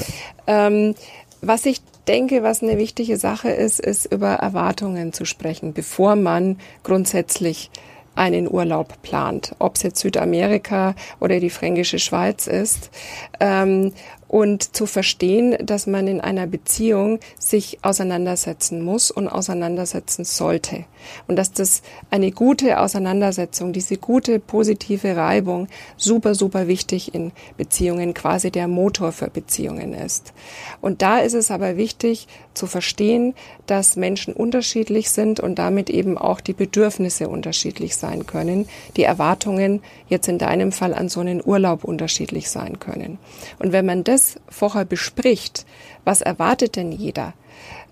Speaker 4: ja. Ähm, was ich denke, was eine wichtige Sache ist, ist über Erwartungen zu sprechen, bevor man grundsätzlich einen Urlaub plant, ob es jetzt Südamerika oder die fränkische Schweiz ist. Ähm, und zu verstehen, dass man in einer Beziehung sich auseinandersetzen muss und auseinandersetzen sollte. Und dass das eine gute Auseinandersetzung, diese gute positive Reibung super, super wichtig in Beziehungen, quasi der Motor für Beziehungen ist. Und da ist es aber wichtig zu verstehen, dass Menschen unterschiedlich sind und damit eben auch die Bedürfnisse unterschiedlich sein können, die Erwartungen jetzt in deinem Fall an so einen Urlaub unterschiedlich sein können. Und wenn man das vorher bespricht, was erwartet denn jeder?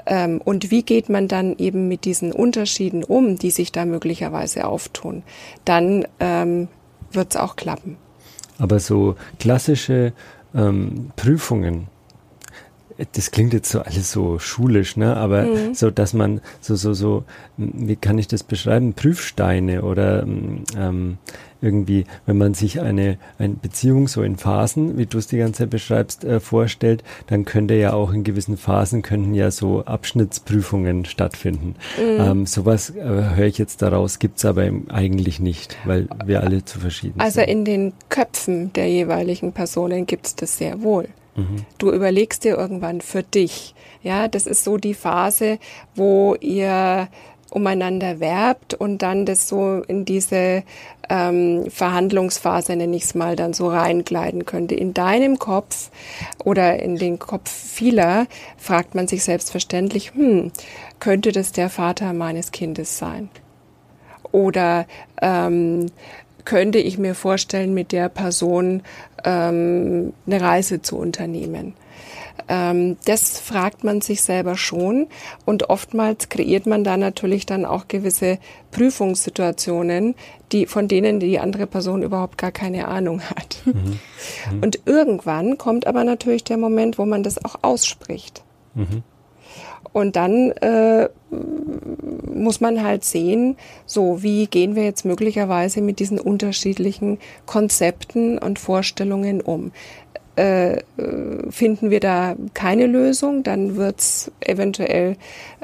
Speaker 4: Ähm, und wie geht man dann eben mit diesen Unterschieden um, die sich da möglicherweise auftun? Dann ähm, wird es auch klappen.
Speaker 3: Aber so klassische ähm, Prüfungen, das klingt jetzt so alles so schulisch, ne? Aber mhm. so, dass man so, so, so, wie kann ich das beschreiben? Prüfsteine oder ähm, irgendwie, wenn man sich eine, eine Beziehung so in Phasen, wie du es die ganze Zeit beschreibst, äh, vorstellt, dann könnte ja auch in gewissen Phasen könnten ja so Abschnittsprüfungen stattfinden. Mhm. Ähm, sowas äh, höre ich jetzt daraus, gibt's aber eigentlich nicht, weil wir alle zu verschieden
Speaker 4: also
Speaker 3: sind.
Speaker 4: Also in den Köpfen der jeweiligen Personen gibt's das sehr wohl. Du überlegst dir irgendwann für dich. Ja, das ist so die Phase, wo ihr umeinander werbt und dann das so in diese ähm, Verhandlungsphase, nenne ich es mal, dann so reingleiten könnte. In deinem Kopf oder in den Kopf vieler fragt man sich selbstverständlich, hm, könnte das der Vater meines Kindes sein? Oder ähm, könnte ich mir vorstellen, mit der Person ähm, eine Reise zu unternehmen. Ähm, das fragt man sich selber schon und oftmals kreiert man da natürlich dann auch gewisse Prüfungssituationen, die von denen die andere Person überhaupt gar keine Ahnung hat. Mhm. Mhm. Und irgendwann kommt aber natürlich der Moment, wo man das auch ausspricht. Mhm. Und dann äh, muss man halt sehen, so wie gehen wir jetzt möglicherweise mit diesen unterschiedlichen Konzepten und Vorstellungen um. Äh, finden wir da keine Lösung, dann wird es eventuell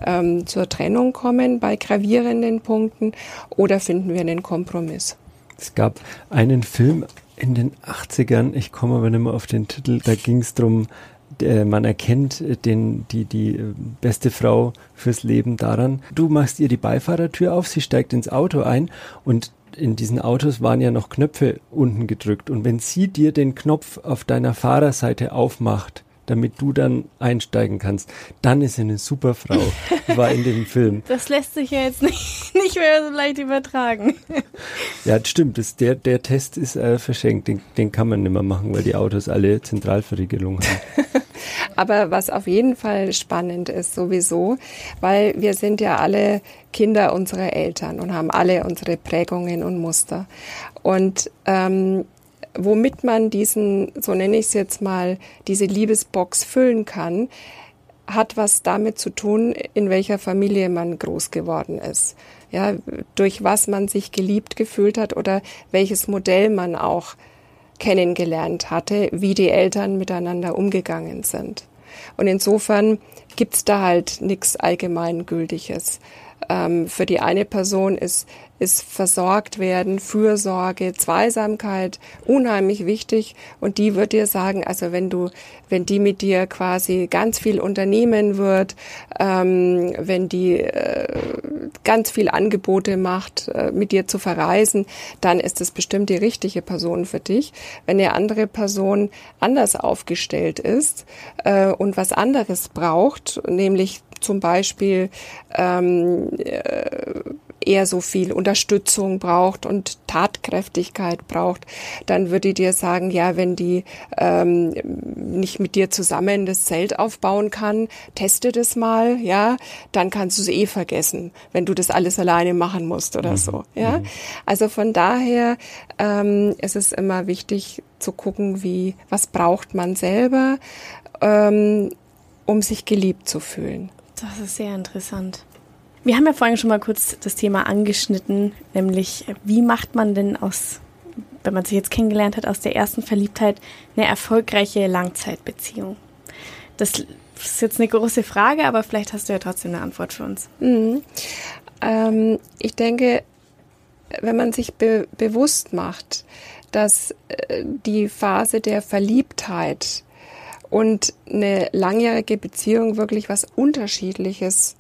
Speaker 4: ähm, zur Trennung kommen bei gravierenden Punkten oder finden wir einen Kompromiss.
Speaker 3: Es gab einen Film in den 80ern, ich komme aber nicht mehr auf den Titel, da ging es darum, äh, man erkennt äh, den, die, die äh, beste Frau fürs Leben daran. Du machst ihr die Beifahrertür auf, sie steigt ins Auto ein und in diesen Autos waren ja noch Knöpfe unten gedrückt. Und wenn sie dir den Knopf auf deiner Fahrerseite aufmacht, damit du dann einsteigen kannst. Dann ist sie eine super Frau, war in dem Film.
Speaker 2: Das lässt sich ja jetzt nicht, nicht mehr so leicht übertragen.
Speaker 3: Ja, stimmt. Das, der, der Test ist äh, verschenkt. Den, den kann man nicht mehr machen, weil die Autos alle Zentralverriegelung haben.
Speaker 4: Aber was auf jeden Fall spannend ist sowieso, weil wir sind ja alle Kinder unserer Eltern und haben alle unsere Prägungen und Muster. Und ähm, womit man diesen, so nenne ich es jetzt mal, diese Liebesbox füllen kann, hat was damit zu tun, in welcher Familie man groß geworden ist. Ja, durch was man sich geliebt gefühlt hat oder welches Modell man auch kennengelernt hatte, wie die Eltern miteinander umgegangen sind. Und insofern gibt's da halt nichts Allgemeingültiges. Ähm, für die eine Person ist ist versorgt werden, Fürsorge, Zweisamkeit unheimlich wichtig. Und die wird dir sagen, also wenn du, wenn die mit dir quasi ganz viel unternehmen wird, ähm, wenn die äh, ganz viel Angebote macht, äh, mit dir zu verreisen, dann ist es bestimmt die richtige Person für dich. Wenn eine andere Person anders aufgestellt ist äh, und was anderes braucht, nämlich zum Beispiel ähm, äh, eher so viel Unterstützung braucht und Tatkräftigkeit braucht, dann würde ich dir sagen, ja, wenn die ähm, nicht mit dir zusammen das Zelt aufbauen kann, teste das mal, ja, dann kannst du es eh vergessen, wenn du das alles alleine machen musst oder mhm. so, ja. Mhm. Also von daher ähm, ist es immer wichtig zu gucken, wie, was braucht man selber, ähm, um sich geliebt zu fühlen.
Speaker 2: Das ist sehr interessant. Wir haben ja vorhin schon mal kurz das Thema angeschnitten, nämlich wie macht man denn aus, wenn man sich jetzt kennengelernt hat, aus der ersten Verliebtheit eine erfolgreiche Langzeitbeziehung? Das ist jetzt eine große Frage, aber vielleicht hast du ja trotzdem eine Antwort für uns.
Speaker 4: Mhm. Ähm, ich denke, wenn man sich be bewusst macht, dass äh, die Phase der Verliebtheit und eine langjährige Beziehung wirklich was Unterschiedliches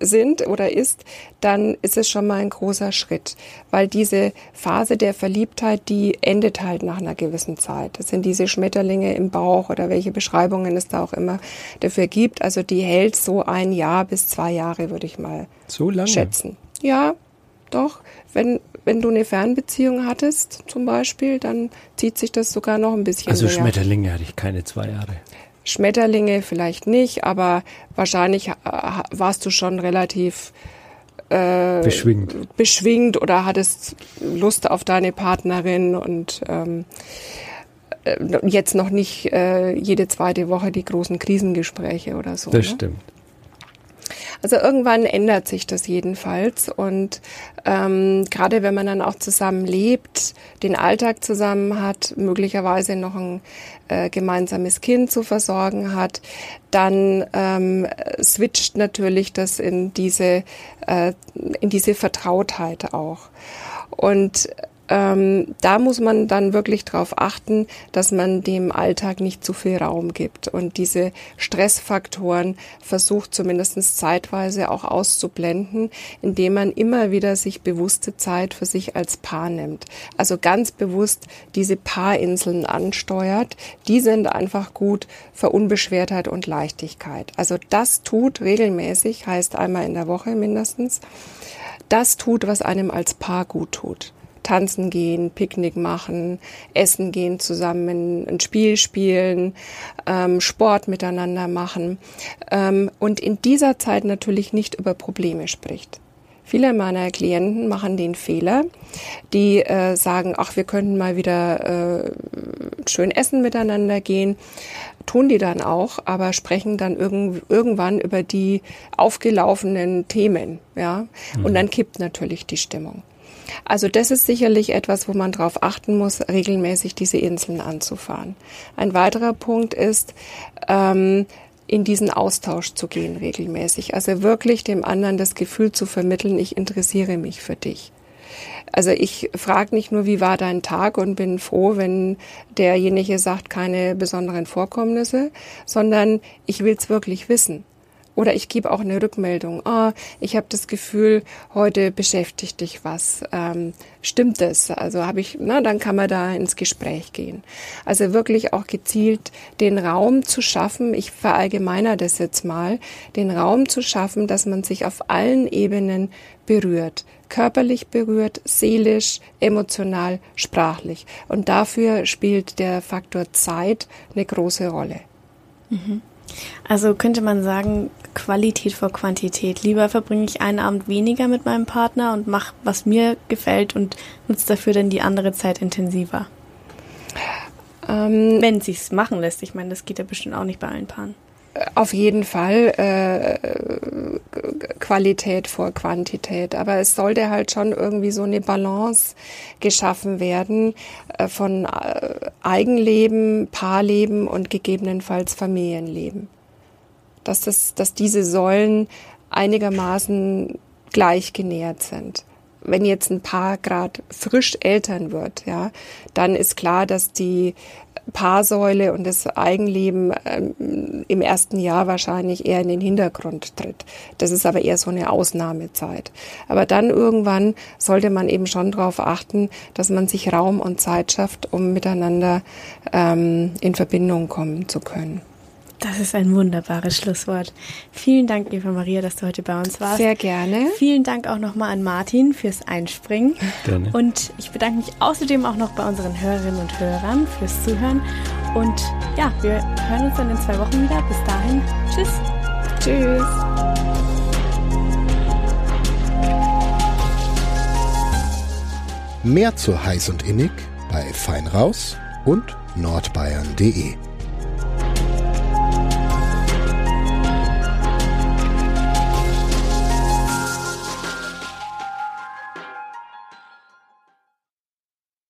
Speaker 4: sind oder ist, dann ist es schon mal ein großer Schritt, weil diese Phase der Verliebtheit, die endet halt nach einer gewissen Zeit. Das sind diese Schmetterlinge im Bauch oder welche Beschreibungen es da auch immer dafür gibt. Also die hält so ein Jahr bis zwei Jahre, würde ich mal so lange. schätzen. Ja, doch. Wenn, wenn du eine Fernbeziehung hattest, zum Beispiel, dann zieht sich das sogar noch ein bisschen.
Speaker 3: Also länger. Schmetterlinge hatte ich keine zwei Jahre.
Speaker 4: Schmetterlinge vielleicht nicht, aber wahrscheinlich äh, warst du schon relativ
Speaker 3: äh, beschwingt.
Speaker 4: beschwingt oder hattest Lust auf deine Partnerin und ähm, äh, jetzt noch nicht äh, jede zweite Woche die großen Krisengespräche oder so.
Speaker 3: Das ne? stimmt.
Speaker 4: Also irgendwann ändert sich das jedenfalls. Und ähm, gerade wenn man dann auch zusammen lebt, den Alltag zusammen hat, möglicherweise noch ein äh, gemeinsames Kind zu versorgen hat, dann ähm, switcht natürlich das in diese, äh, in diese Vertrautheit auch. Und ähm, da muss man dann wirklich darauf achten, dass man dem Alltag nicht zu viel Raum gibt und diese Stressfaktoren versucht zumindest zeitweise auch auszublenden, indem man immer wieder sich bewusste Zeit für sich als Paar nimmt. Also ganz bewusst diese Paarinseln ansteuert. Die sind einfach gut für Unbeschwertheit und Leichtigkeit. Also das tut regelmäßig, heißt einmal in der Woche mindestens, das tut, was einem als Paar gut tut tanzen gehen, Picknick machen, essen gehen zusammen, ein Spiel spielen, ähm, Sport miteinander machen ähm, und in dieser Zeit natürlich nicht über Probleme spricht. Viele meiner Klienten machen den Fehler, die äh, sagen, ach, wir könnten mal wieder äh, schön essen miteinander gehen. Tun die dann auch, aber sprechen dann irgend, irgendwann über die aufgelaufenen Themen, ja. Mhm. Und dann kippt natürlich die Stimmung. Also das ist sicherlich etwas, wo man darauf achten muss, regelmäßig diese Inseln anzufahren. Ein weiterer Punkt ist, ähm, in diesen Austausch zu gehen regelmäßig. Also wirklich dem anderen das Gefühl zu vermitteln, ich interessiere mich für dich. Also ich frage nicht nur, wie war dein Tag und bin froh, wenn derjenige sagt, keine besonderen Vorkommnisse, sondern ich will es wirklich wissen. Oder ich gebe auch eine Rückmeldung. Oh, ich habe das Gefühl, heute beschäftigt dich was. Ähm, stimmt das? Also habe ich, na, dann kann man da ins Gespräch gehen. Also wirklich auch gezielt den Raum zu schaffen. Ich verallgemeiner das jetzt mal, den Raum zu schaffen, dass man sich auf allen Ebenen berührt körperlich berührt, seelisch, emotional, sprachlich. Und dafür spielt der Faktor Zeit eine große Rolle.
Speaker 2: Mhm. Also könnte man sagen, Qualität vor Quantität. Lieber verbringe ich einen Abend weniger mit meinem Partner und mache, was mir gefällt und nutze dafür dann die andere Zeit intensiver. Ähm, Wenn es sich machen lässt. Ich meine, das geht ja bestimmt auch nicht bei allen Paaren.
Speaker 4: Auf jeden Fall äh, Qualität vor Quantität. Aber es sollte halt schon irgendwie so eine Balance geschaffen werden äh, von äh, Eigenleben, Paarleben und gegebenenfalls Familienleben. Dass, das, dass diese Säulen einigermaßen gleich genährt sind wenn jetzt ein Paar gerade frisch Eltern wird, ja, dann ist klar, dass die Paarsäule und das Eigenleben ähm, im ersten Jahr wahrscheinlich eher in den Hintergrund tritt. Das ist aber eher so eine Ausnahmezeit. Aber dann irgendwann sollte man eben schon darauf achten, dass man sich Raum und Zeit schafft, um miteinander ähm, in Verbindung kommen zu können.
Speaker 2: Das ist ein wunderbares Schlusswort. Vielen Dank, Eva Maria, dass du heute bei uns warst.
Speaker 4: Sehr gerne.
Speaker 2: Vielen Dank auch nochmal an Martin fürs Einspringen.
Speaker 3: Gerne.
Speaker 2: Und ich bedanke mich außerdem auch noch bei unseren Hörerinnen und Hörern fürs Zuhören. Und ja, wir hören uns dann in zwei Wochen wieder. Bis dahin, tschüss.
Speaker 4: Tschüss.
Speaker 1: Mehr zu heiß und innig bei Feinraus und nordbayern.de.